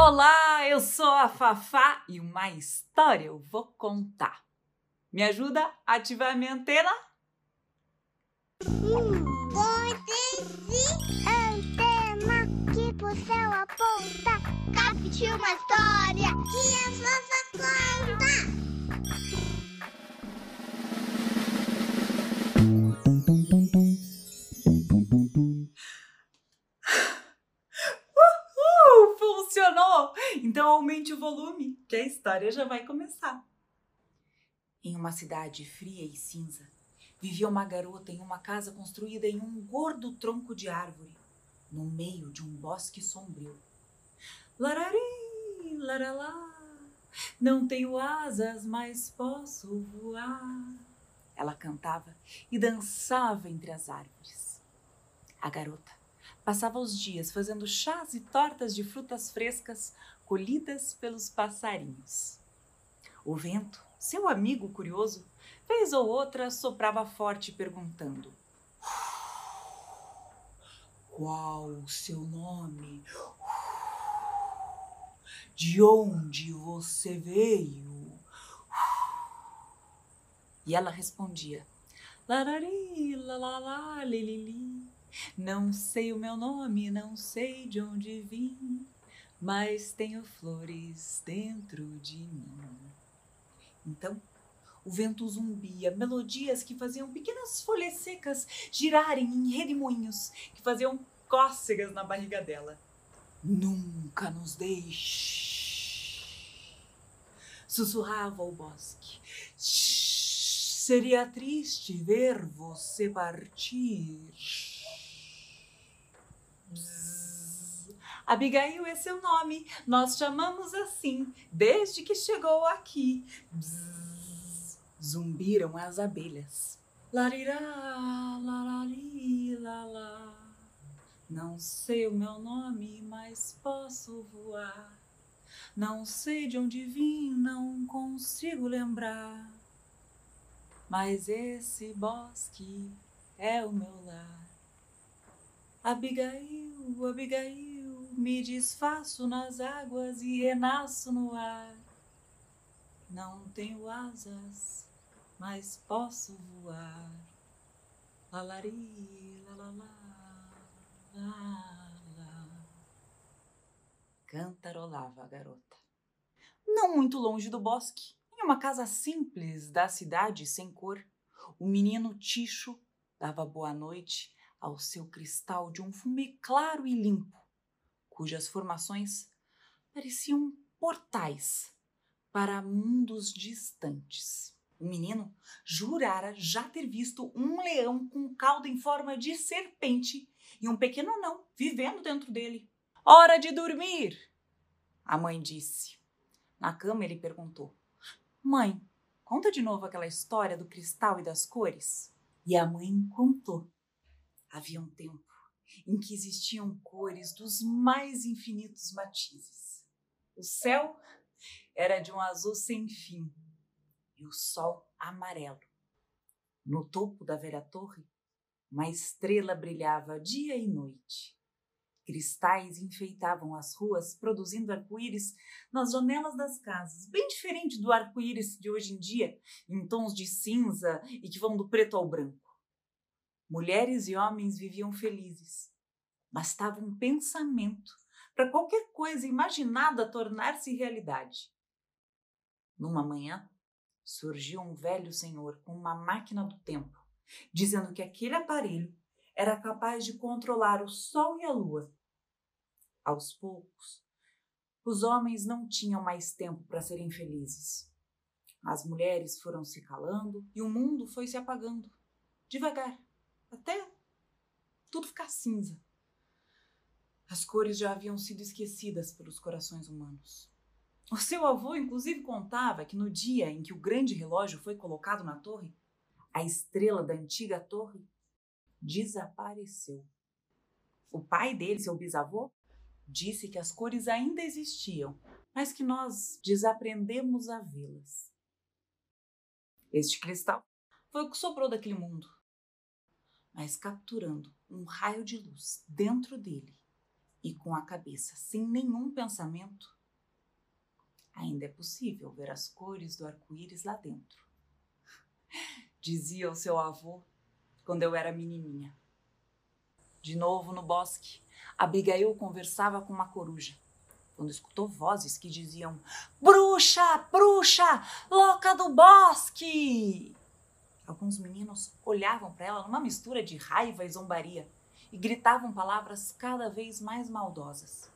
Olá, eu sou a Fafá e uma história eu vou contar. Me ajuda a ativar a minha antena? antena que pro céu aponta. Capte uma história que a Fafá conta. História já vai começar. Em uma cidade fria e cinza, vivia uma garota em uma casa construída em um gordo tronco de árvore, no meio de um bosque sombrio. Larari, laralá, não tenho asas, mas posso voar. Ela cantava e dançava entre as árvores. A garota passava os dias fazendo chás e tortas de frutas frescas colhidas pelos passarinhos. O vento, seu amigo curioso, vez ou outra soprava forte perguntando: Qual o seu nome? De onde você veio? E ela respondia: Larari, lalala, lilili. Não sei o meu nome, não sei de onde vim, mas tenho flores dentro de mim. Então, o vento zumbia, melodias que faziam pequenas folhas secas girarem em redemoinhos, que faziam cócegas na barriga dela. Nunca nos deixe, sussurrava o bosque. Seria triste ver você partir. Bzz. Abigail é seu nome, nós chamamos assim desde que chegou aqui. Bzz. Zumbiram as abelhas. Larirá, larali, lalá. Não sei o meu nome, mas posso voar. Não sei de onde vim, não consigo lembrar. Mas esse bosque é o meu lar. Abigail, Abigail, me desfaço nas águas e renasço no ar. Não tenho asas, mas posso voar. Lalari, lalalá, lala. Cantarolava a garota. Não muito longe do bosque, em uma casa simples da cidade sem cor, o menino Ticho dava boa noite ao seu cristal de um fumê claro e limpo, cujas formações pareciam portais para mundos distantes. O menino jurara já ter visto um leão com cauda em forma de serpente e um pequeno anão vivendo dentro dele. Hora de dormir! A mãe disse. Na cama ele perguntou: Mãe, conta de novo aquela história do cristal e das cores. E a mãe contou. Havia um tempo em que existiam cores dos mais infinitos matizes. O céu era de um azul sem fim e o sol amarelo. No topo da velha torre, uma estrela brilhava dia e noite. Cristais enfeitavam as ruas, produzindo arco-íris nas janelas das casas, bem diferente do arco-íris de hoje em dia, em tons de cinza e que vão do preto ao branco. Mulheres e homens viviam felizes. Bastava um pensamento para qualquer coisa imaginada tornar-se realidade. Numa manhã, surgiu um velho senhor com uma máquina do tempo, dizendo que aquele aparelho era capaz de controlar o sol e a lua. Aos poucos, os homens não tinham mais tempo para serem felizes. As mulheres foram se calando e o mundo foi se apagando, devagar, até tudo ficar cinza. As cores já haviam sido esquecidas pelos corações humanos. O seu avô, inclusive, contava que no dia em que o grande relógio foi colocado na torre, a estrela da antiga torre desapareceu. O pai dele, seu bisavô, disse que as cores ainda existiam, mas que nós desaprendemos a vê-las. Este cristal foi o que sobrou daquele mundo, mas capturando um raio de luz dentro dele, E com a cabeça sem nenhum pensamento, ainda é possível ver as cores do arco-íris lá dentro. Dizia o seu avô quando eu era menininha. De novo no bosque, Abigail conversava com uma coruja quando escutou vozes que diziam: Bruxa, bruxa, louca do bosque! Alguns meninos olhavam para ela numa mistura de raiva e zombaria e gritavam palavras cada vez mais maldosas.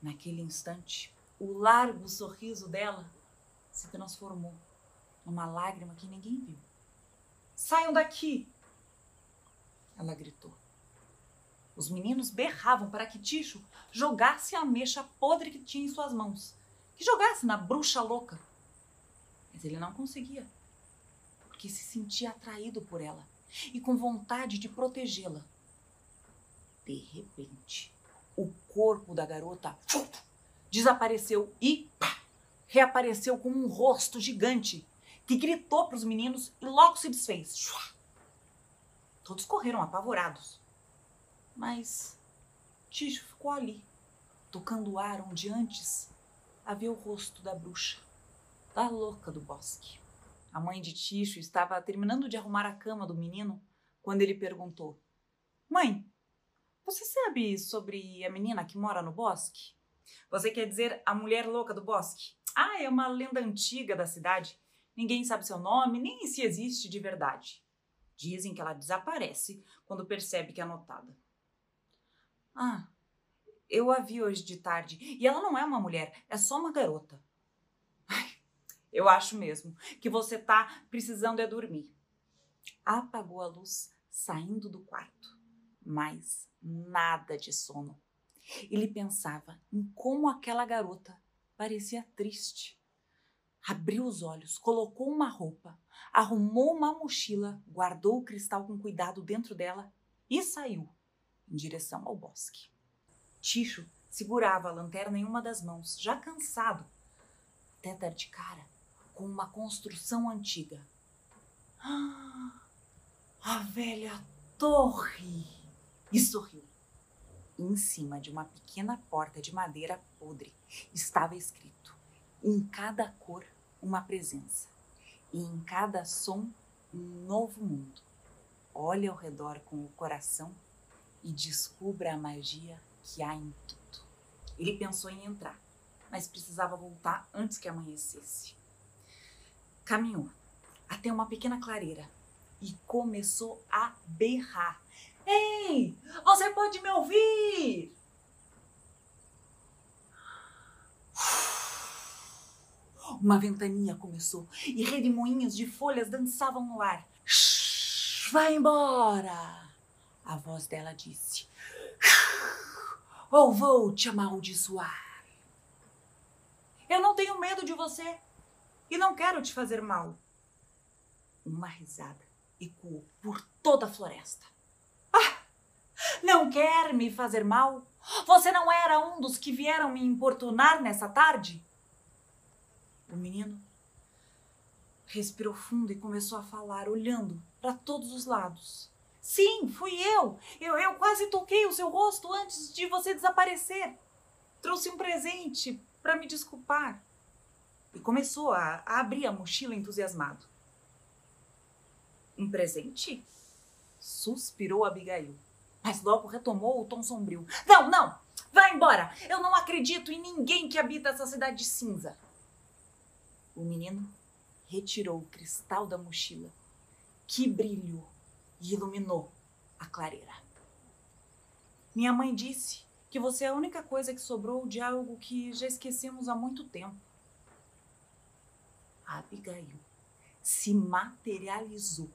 Naquele instante, o largo sorriso dela se transformou numa lágrima que ninguém viu. Saiam daqui! Ela gritou. Os meninos berravam para que Ticho jogasse a mecha podre que tinha em suas mãos, que jogasse na bruxa louca. Mas ele não conseguia, porque se sentia atraído por ela e com vontade de protegê-la. De repente, o corpo da garota desapareceu e pá, reapareceu com um rosto gigante que gritou para os meninos e logo se desfez. Todos correram apavorados. Mas Tijo ficou ali, tocando o ar onde antes havia o rosto da bruxa, da louca do bosque. A mãe de Ticho estava terminando de arrumar a cama do menino quando ele perguntou: Mãe, você sabe sobre a menina que mora no bosque? Você quer dizer a mulher louca do bosque? Ah, é uma lenda antiga da cidade. Ninguém sabe seu nome, nem se existe de verdade. Dizem que ela desaparece quando percebe que é notada. Ah, eu a vi hoje de tarde e ela não é uma mulher, é só uma garota. Eu acho mesmo que você tá precisando é dormir. Apagou a luz, saindo do quarto, mas nada de sono. Ele pensava em como aquela garota parecia triste. Abriu os olhos, colocou uma roupa, arrumou uma mochila, guardou o cristal com cuidado dentro dela e saiu em direção ao bosque. Ticho segurava a lanterna em uma das mãos, já cansado, até dar de cara com uma construção antiga. Ah, a velha torre! E sorriu. Em cima de uma pequena porta de madeira podre estava escrito: em cada cor, uma presença, e em cada som, um novo mundo. Olhe ao redor com o coração e descubra a magia que há em tudo. Ele pensou em entrar, mas precisava voltar antes que amanhecesse. Caminhou até uma pequena clareira e começou a berrar. Ei, você pode me ouvir? Uma ventania começou e redemoinhos de folhas dançavam no ar. Shhh, vai embora! A voz dela disse: Ou vou te amaldiçoar. Eu não tenho medo de você e não quero te fazer mal. Uma risada ecoou por toda a floresta. Ah! Não quer me fazer mal? Você não era um dos que vieram me importunar nessa tarde? O menino respirou fundo e começou a falar, olhando para todos os lados. Sim, fui eu. eu. Eu quase toquei o seu rosto antes de você desaparecer. Trouxe um presente para me desculpar. E começou a, a abrir a mochila entusiasmado. Um presente? Suspirou Abigail, mas logo retomou o tom sombrio. Não, não! Vá embora! Eu não acredito em ninguém que habita essa cidade cinza. O menino retirou o cristal da mochila, que brilhou e iluminou a clareira. Minha mãe disse que você é a única coisa que sobrou de algo que já esquecemos há muito tempo. Abigail se materializou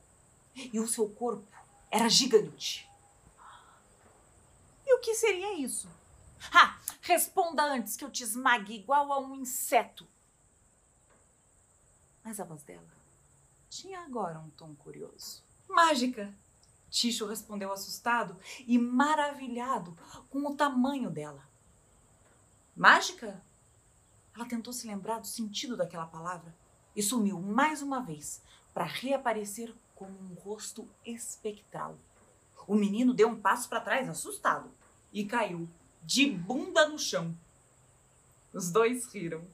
e o seu corpo era gigante. E o que seria isso? Ah, responda antes que eu te esmague igual a um inseto. Mas a voz dela tinha agora um tom curioso. Mágica! Ticho respondeu assustado e maravilhado com o tamanho dela. Mágica? Ela tentou se lembrar do sentido daquela palavra e sumiu mais uma vez para reaparecer como um rosto espectral. O menino deu um passo para trás, assustado, e caiu de bunda no chão. Os dois riram.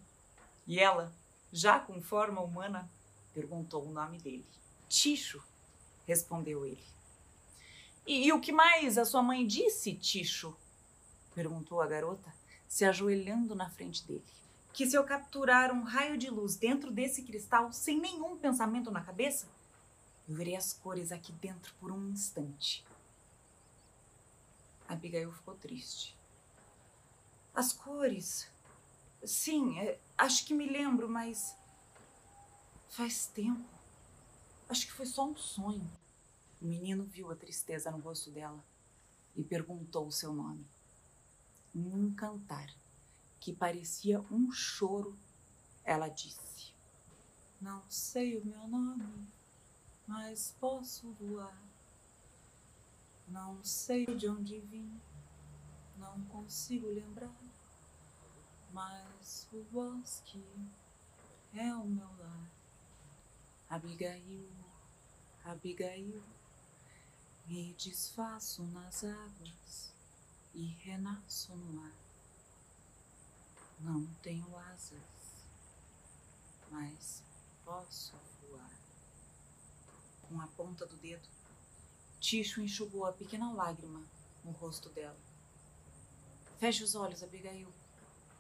E ela, já com forma humana, perguntou o nome dele. Ticho, respondeu ele. E, e o que mais a sua mãe disse, Ticho? perguntou a garota, se ajoelhando na frente dele. Que se eu capturar um raio de luz dentro desse cristal sem nenhum pensamento na cabeça, eu verei as cores aqui dentro por um instante. Abigail ficou triste. As cores. Sim, é, acho que me lembro, mas. Faz tempo. Acho que foi só um sonho. O menino viu a tristeza no rosto dela e perguntou o seu nome. Num cantar que parecia um choro, ela disse: Não sei o meu nome, mas posso voar. Não sei de onde vim, não consigo lembrar, mas o bosque é o meu lar. Abigail, Abigail, me desfaço nas águas e renasço no ar. Não tenho asas, mas posso voar. Com a ponta do dedo, Ticho enxugou a pequena lágrima no rosto dela. Feche os olhos, Abigail,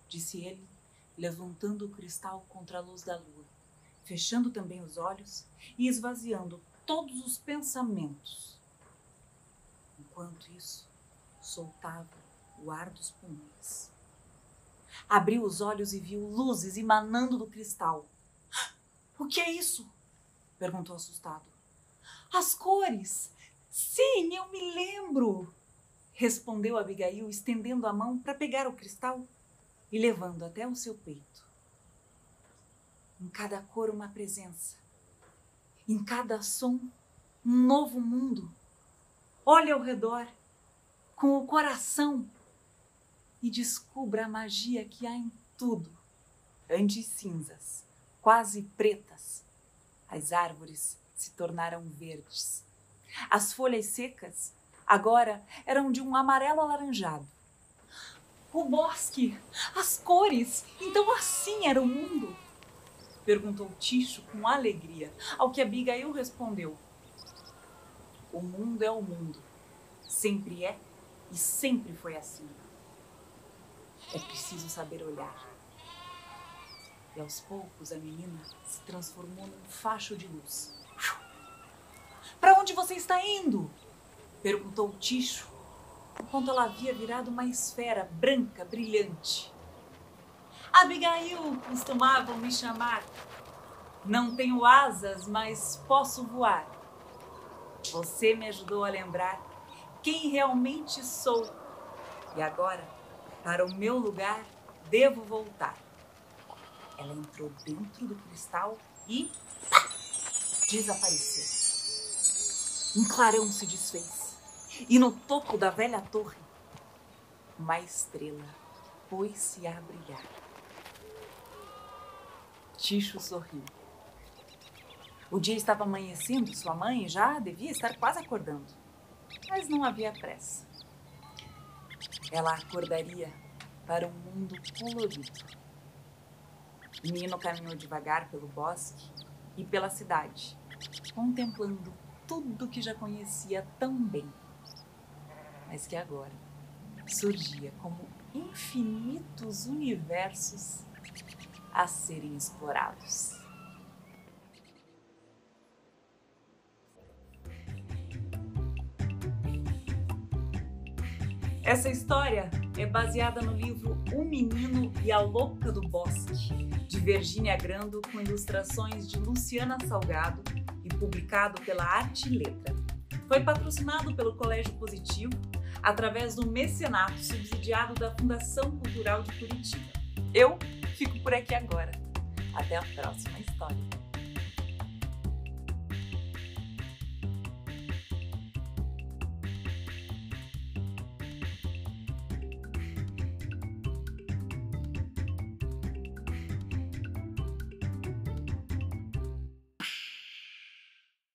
disse ele, levantando o cristal contra a luz da lua, fechando também os olhos e esvaziando todos os pensamentos. Enquanto isso, soltava o ar dos pulmões. Abriu os olhos e viu luzes emanando do cristal. O que é isso? perguntou assustado. As cores! Sim, eu me lembro! Respondeu Abigail, estendendo a mão para pegar o cristal e levando até o seu peito. Em cada cor, uma presença. Em cada som, um novo mundo. Olhe ao redor, com o coração, e descubra a magia que há em tudo. Antes cinzas, quase pretas, as árvores se tornaram verdes as folhas secas agora eram de um amarelo alaranjado. O bosque, as cores, então assim era o mundo? Perguntou Ticho com alegria, ao que Abigail respondeu: O mundo é o mundo, sempre é e sempre foi assim. É preciso saber olhar. E aos poucos a menina se transformou num facho de luz para onde você está indo? Perguntou Ticho, enquanto ela havia virado uma esfera branca, brilhante. Abigail costumavam me chamar. Não tenho asas, mas posso voar. Você me ajudou a lembrar quem realmente sou. E agora, para o meu lugar, devo voltar. Ela entrou dentro do cristal e desapareceu. Um clarão se desfez, e no topo da velha torre, uma estrela pôs-se a brilhar. Ticho sorriu. O dia estava amanhecendo, sua mãe já devia estar quase acordando, mas não havia pressa. Ela acordaria para um mundo colorido. O menino caminhou devagar pelo bosque e pela cidade, contemplando tudo que já conhecia tão bem, mas que agora surgia como infinitos universos a serem explorados. Essa história é baseada no livro O Menino e a Louca do Bosque, de Virginia Grando, com ilustrações de Luciana Salgado publicado pela Arte e Letra. Foi patrocinado pelo Colégio Positivo através do mecenato subsidiado da Fundação Cultural de Curitiba. Eu fico por aqui agora. Até a próxima história.